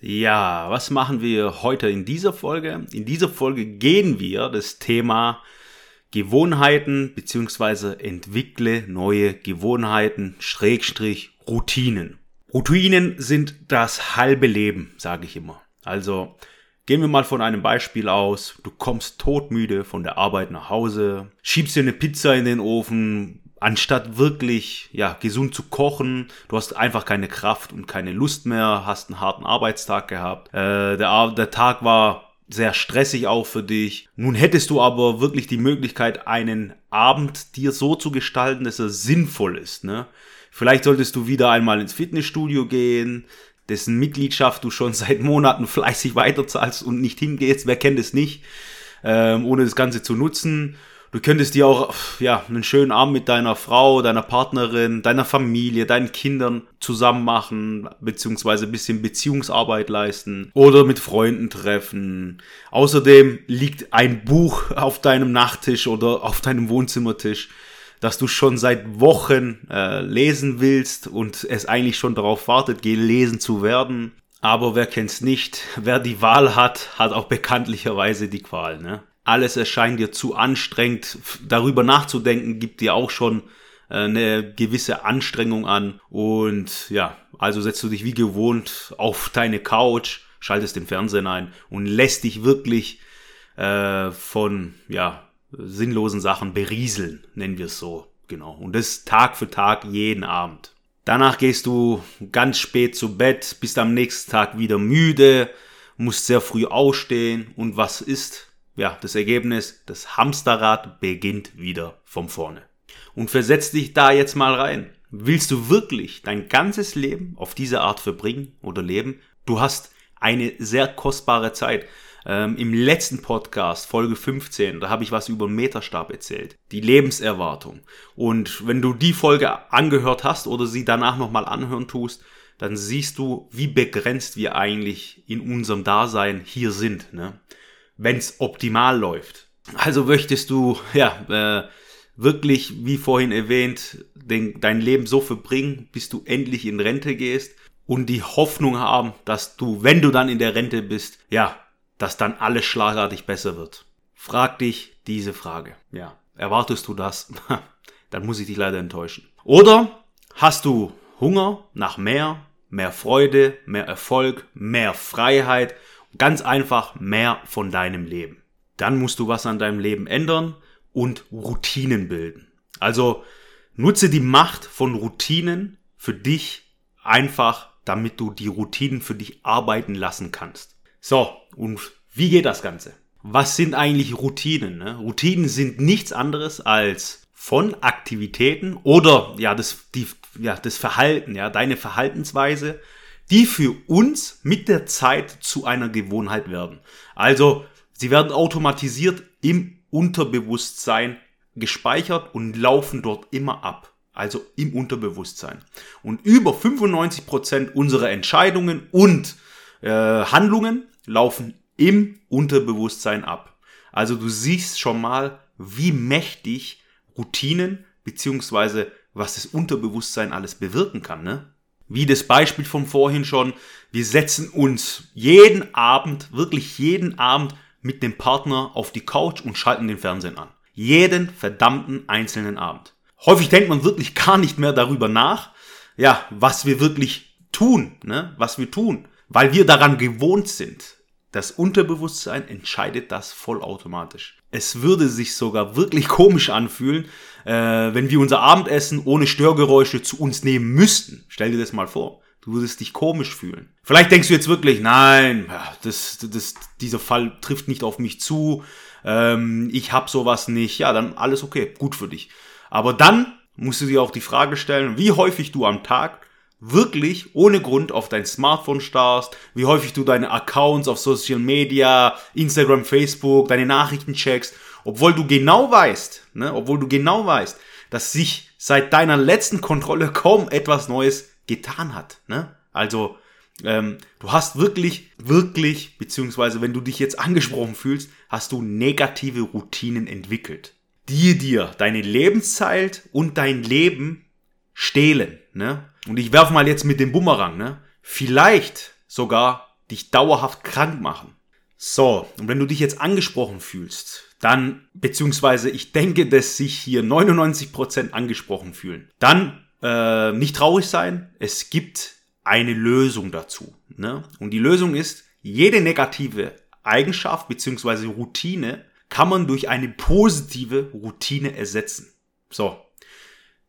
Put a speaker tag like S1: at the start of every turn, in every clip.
S1: Ja, was machen wir heute in dieser Folge? In dieser Folge gehen wir das Thema Gewohnheiten beziehungsweise entwickle neue Gewohnheiten, Schrägstrich, Routinen. Routinen sind das halbe Leben, sage ich immer. Also gehen wir mal von einem Beispiel aus. Du kommst todmüde von der Arbeit nach Hause, schiebst dir eine Pizza in den Ofen, anstatt wirklich ja gesund zu kochen, du hast einfach keine Kraft und keine Lust mehr, hast einen harten Arbeitstag gehabt. Äh, der, der Tag war sehr stressig auch für dich. Nun hättest du aber wirklich die Möglichkeit, einen Abend dir so zu gestalten, dass er sinnvoll ist. Ne? Vielleicht solltest du wieder einmal ins Fitnessstudio gehen, dessen Mitgliedschaft du schon seit Monaten fleißig weiterzahlst und nicht hingehst. Wer kennt es nicht, ähm, ohne das Ganze zu nutzen. Du könntest dir auch, ja, einen schönen Abend mit deiner Frau, deiner Partnerin, deiner Familie, deinen Kindern zusammen machen, beziehungsweise ein bisschen Beziehungsarbeit leisten oder mit Freunden treffen. Außerdem liegt ein Buch auf deinem Nachttisch oder auf deinem Wohnzimmertisch, das du schon seit Wochen äh, lesen willst und es eigentlich schon darauf wartet, gelesen zu werden. Aber wer kennt's nicht? Wer die Wahl hat, hat auch bekanntlicherweise die Qual, ne? Alles erscheint dir zu anstrengend. Darüber nachzudenken gibt dir auch schon äh, eine gewisse Anstrengung an. Und ja, also setzt du dich wie gewohnt auf deine Couch, schaltest den Fernsehen ein und lässt dich wirklich äh, von ja, sinnlosen Sachen berieseln, nennen wir es so. Genau. Und das Tag für Tag, jeden Abend. Danach gehst du ganz spät zu Bett, bist am nächsten Tag wieder müde, musst sehr früh aufstehen und was ist? Ja, das Ergebnis, das Hamsterrad beginnt wieder von vorne. Und versetz dich da jetzt mal rein. Willst du wirklich dein ganzes Leben auf diese Art verbringen oder leben? Du hast eine sehr kostbare Zeit. Ähm, Im letzten Podcast, Folge 15, da habe ich was über Meterstab erzählt. Die Lebenserwartung. Und wenn du die Folge angehört hast oder sie danach nochmal anhören tust, dann siehst du, wie begrenzt wir eigentlich in unserem Dasein hier sind. Ne? Wenn es optimal läuft. Also möchtest du ja äh, wirklich, wie vorhin erwähnt, den, dein Leben so verbringen, bis du endlich in Rente gehst und die Hoffnung haben, dass du, wenn du dann in der Rente bist, ja, dass dann alles schlagartig besser wird. Frag dich diese Frage. Ja, erwartest du das? dann muss ich dich leider enttäuschen. Oder hast du Hunger nach mehr, mehr Freude, mehr Erfolg, mehr Freiheit Ganz einfach mehr von deinem Leben. Dann musst du was an deinem Leben ändern und Routinen bilden. Also nutze die Macht von Routinen für dich einfach, damit du die Routinen für dich arbeiten lassen kannst. So, und wie geht das Ganze? Was sind eigentlich Routinen? Ne? Routinen sind nichts anderes als von Aktivitäten oder ja das, die, ja, das Verhalten, ja, deine Verhaltensweise die für uns mit der Zeit zu einer Gewohnheit werden. Also sie werden automatisiert im Unterbewusstsein gespeichert und laufen dort immer ab. Also im Unterbewusstsein. Und über 95 Prozent unserer Entscheidungen und äh, Handlungen laufen im Unterbewusstsein ab. Also du siehst schon mal, wie mächtig Routinen beziehungsweise was das Unterbewusstsein alles bewirken kann. Ne? Wie das Beispiel von vorhin schon, wir setzen uns jeden Abend, wirklich jeden Abend mit dem Partner auf die Couch und schalten den Fernsehen an. Jeden verdammten einzelnen Abend. Häufig denkt man wirklich gar nicht mehr darüber nach, ja, was wir wirklich tun, ne, was wir tun, weil wir daran gewohnt sind. Das Unterbewusstsein entscheidet das vollautomatisch. Es würde sich sogar wirklich komisch anfühlen, äh, wenn wir unser Abendessen ohne Störgeräusche zu uns nehmen müssten. Stell dir das mal vor. Du würdest dich komisch fühlen. Vielleicht denkst du jetzt wirklich, nein, das, das, dieser Fall trifft nicht auf mich zu. Ähm, ich habe sowas nicht. Ja, dann alles okay, gut für dich. Aber dann musst du dir auch die Frage stellen, wie häufig du am Tag wirklich ohne Grund auf dein Smartphone starrst, wie häufig du deine Accounts auf Social Media, Instagram, Facebook, deine Nachrichten checkst, obwohl du genau weißt, ne, obwohl du genau weißt, dass sich seit deiner letzten Kontrolle kaum etwas Neues getan hat. Ne? Also ähm, du hast wirklich, wirklich, beziehungsweise wenn du dich jetzt angesprochen fühlst, hast du negative Routinen entwickelt, die dir deine Lebenszeit und dein Leben stehlen. Ne? Und ich werfe mal jetzt mit dem Bumerang, ne? vielleicht sogar dich dauerhaft krank machen. So, und wenn du dich jetzt angesprochen fühlst, dann, beziehungsweise ich denke, dass sich hier 99% angesprochen fühlen, dann äh, nicht traurig sein, es gibt eine Lösung dazu. Ne? Und die Lösung ist, jede negative Eigenschaft beziehungsweise Routine kann man durch eine positive Routine ersetzen. So,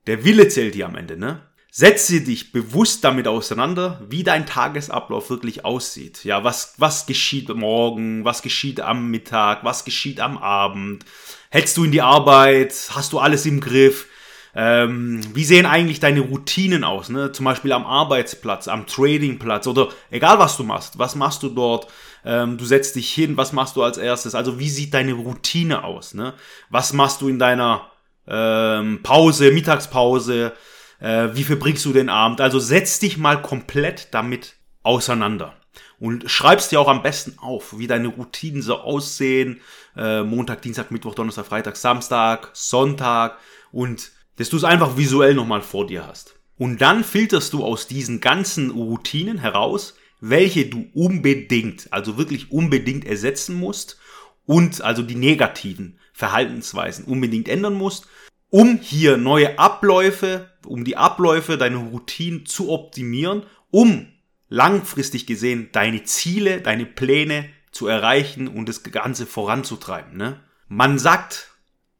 S1: der Wille zählt hier am Ende, ne? Setze dich bewusst damit auseinander, wie dein Tagesablauf wirklich aussieht. Ja, was, was geschieht morgen, was geschieht am Mittag, was geschieht am Abend? Hältst du in die Arbeit? Hast du alles im Griff? Ähm, wie sehen eigentlich deine Routinen aus? Ne? Zum Beispiel am Arbeitsplatz, am Tradingplatz oder egal was du machst. Was machst du dort? Ähm, du setzt dich hin, was machst du als erstes? Also wie sieht deine Routine aus? Ne? Was machst du in deiner ähm, Pause, Mittagspause? Äh, wie verbringst du den Abend? Also setz dich mal komplett damit auseinander und schreibst dir auch am besten auf, wie deine Routinen so aussehen. Äh, Montag, Dienstag, Mittwoch, Donnerstag, Freitag, Samstag, Sonntag und dass du es einfach visuell nochmal vor dir hast. Und dann filterst du aus diesen ganzen Routinen heraus, welche du unbedingt, also wirklich unbedingt ersetzen musst und also die negativen Verhaltensweisen unbedingt ändern musst, um hier neue Abläufe, um die Abläufe, deine Routinen zu optimieren, um langfristig gesehen deine Ziele, deine Pläne zu erreichen und das Ganze voranzutreiben. Ne? Man sagt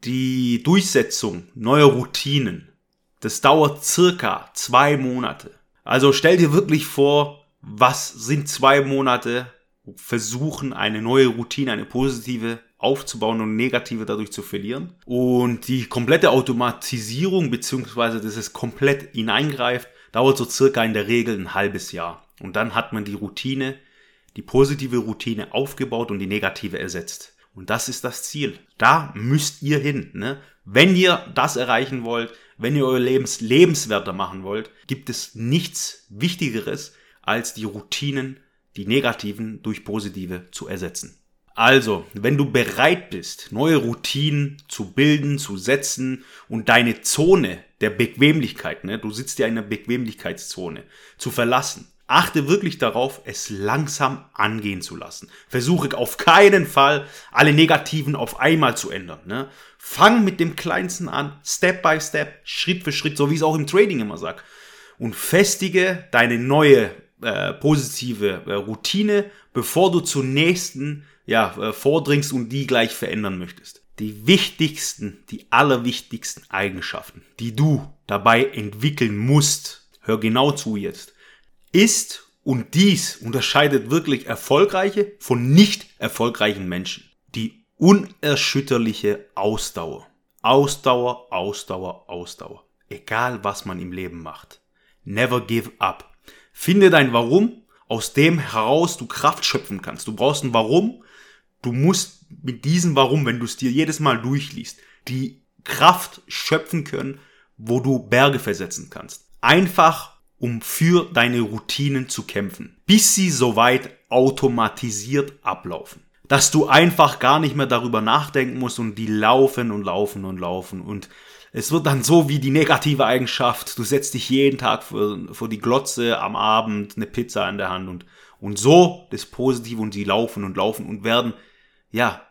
S1: die Durchsetzung neuer Routinen, das dauert circa zwei Monate. Also stell dir wirklich vor, was sind zwei Monate versuchen, eine neue Routine, eine positive aufzubauen und negative dadurch zu verlieren. Und die komplette Automatisierung, beziehungsweise dass es komplett hineingreift, dauert so circa in der Regel ein halbes Jahr. Und dann hat man die Routine, die positive Routine aufgebaut und die negative ersetzt. Und das ist das Ziel. Da müsst ihr hin. Ne? Wenn ihr das erreichen wollt, wenn ihr euer Lebens lebenswerter machen wollt, gibt es nichts Wichtigeres, als die Routinen, die negativen, durch positive zu ersetzen. Also, wenn du bereit bist, neue Routinen zu bilden, zu setzen und deine Zone der Bequemlichkeit, ne, du sitzt ja in einer Bequemlichkeitszone, zu verlassen, achte wirklich darauf, es langsam angehen zu lassen. Versuche auf keinen Fall, alle Negativen auf einmal zu ändern. Ne? Fang mit dem Kleinsten an, Step by Step, Schritt für Schritt, so wie ich es auch im Trading immer sage. Und festige deine neue äh, positive äh, Routine, bevor du zur nächsten ja, äh, vordringst und die gleich verändern möchtest. Die wichtigsten, die allerwichtigsten Eigenschaften, die du dabei entwickeln musst, hör genau zu jetzt, ist und dies unterscheidet wirklich erfolgreiche von nicht erfolgreichen Menschen. Die unerschütterliche Ausdauer. Ausdauer, Ausdauer, Ausdauer. Egal was man im Leben macht. Never give up. Finde dein Warum, aus dem heraus du Kraft schöpfen kannst. Du brauchst ein Warum. Du musst mit diesem Warum, wenn du es dir jedes Mal durchliest, die Kraft schöpfen können, wo du Berge versetzen kannst. Einfach um für deine Routinen zu kämpfen, bis sie soweit automatisiert ablaufen. Dass du einfach gar nicht mehr darüber nachdenken musst und die laufen und laufen und laufen und es wird dann so wie die negative Eigenschaft, du setzt dich jeden Tag vor, vor die Glotze am Abend, eine Pizza in der Hand und, und so das Positive und sie laufen und laufen und werden, ja,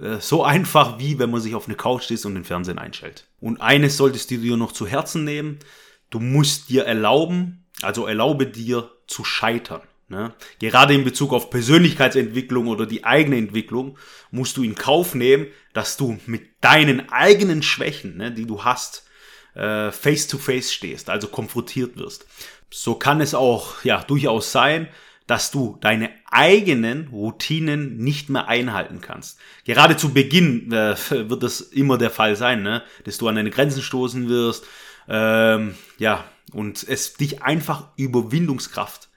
S1: äh, so einfach wie wenn man sich auf eine Couch ist und den Fernsehen einschaltet. Und eines solltest du dir noch zu Herzen nehmen, du musst dir erlauben, also erlaube dir zu scheitern. Ne? Gerade in Bezug auf Persönlichkeitsentwicklung oder die eigene Entwicklung musst du in Kauf nehmen, dass du mit deinen eigenen Schwächen, ne, die du hast, äh, face to face stehst, also konfrontiert wirst. So kann es auch ja durchaus sein, dass du deine eigenen Routinen nicht mehr einhalten kannst. Gerade zu Beginn äh, wird das immer der Fall sein, ne? dass du an deine Grenzen stoßen wirst, Ähm, ja, und es dich einfach Überwindungskraft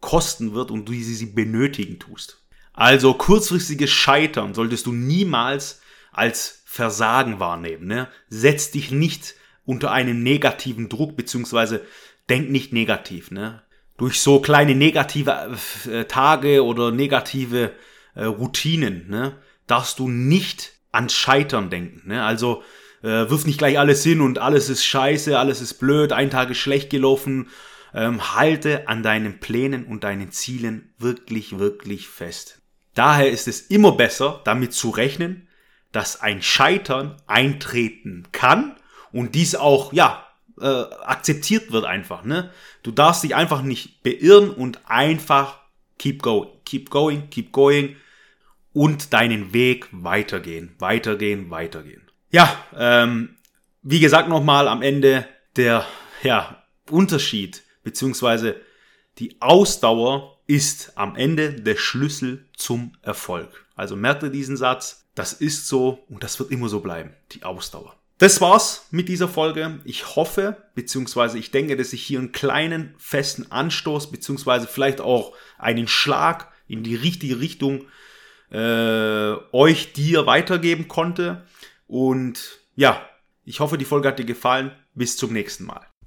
S1: kosten wird und du sie benötigen tust. Also kurzfristiges Scheitern solltest du niemals als Versagen wahrnehmen. Ne? Setz dich nicht unter einem negativen Druck, beziehungsweise denk nicht negativ. Ne? Durch so kleine negative äh, Tage oder negative äh, Routinen ne, darfst du nicht ans Scheitern denken. Ne? Also äh, wirf nicht gleich alles hin und alles ist scheiße, alles ist blöd, ein Tag ist schlecht gelaufen. Ähm, halte an deinen Plänen und deinen Zielen wirklich, wirklich fest. Daher ist es immer besser, damit zu rechnen, dass ein Scheitern eintreten kann und dies auch, ja, äh, akzeptiert wird einfach. Ne? Du darfst dich einfach nicht beirren und einfach keep going, keep going, keep going und deinen Weg weitergehen, weitergehen, weitergehen. Ja, ähm, wie gesagt nochmal am Ende der ja, Unterschied beziehungsweise die Ausdauer ist am Ende der Schlüssel zum Erfolg. Also merke diesen Satz, das ist so und das wird immer so bleiben, die Ausdauer. Das war's mit dieser Folge. Ich hoffe, beziehungsweise ich denke, dass ich hier einen kleinen festen Anstoß, beziehungsweise vielleicht auch einen Schlag in die richtige Richtung äh, euch dir weitergeben konnte. Und ja, ich hoffe, die Folge hat dir gefallen. Bis zum nächsten Mal.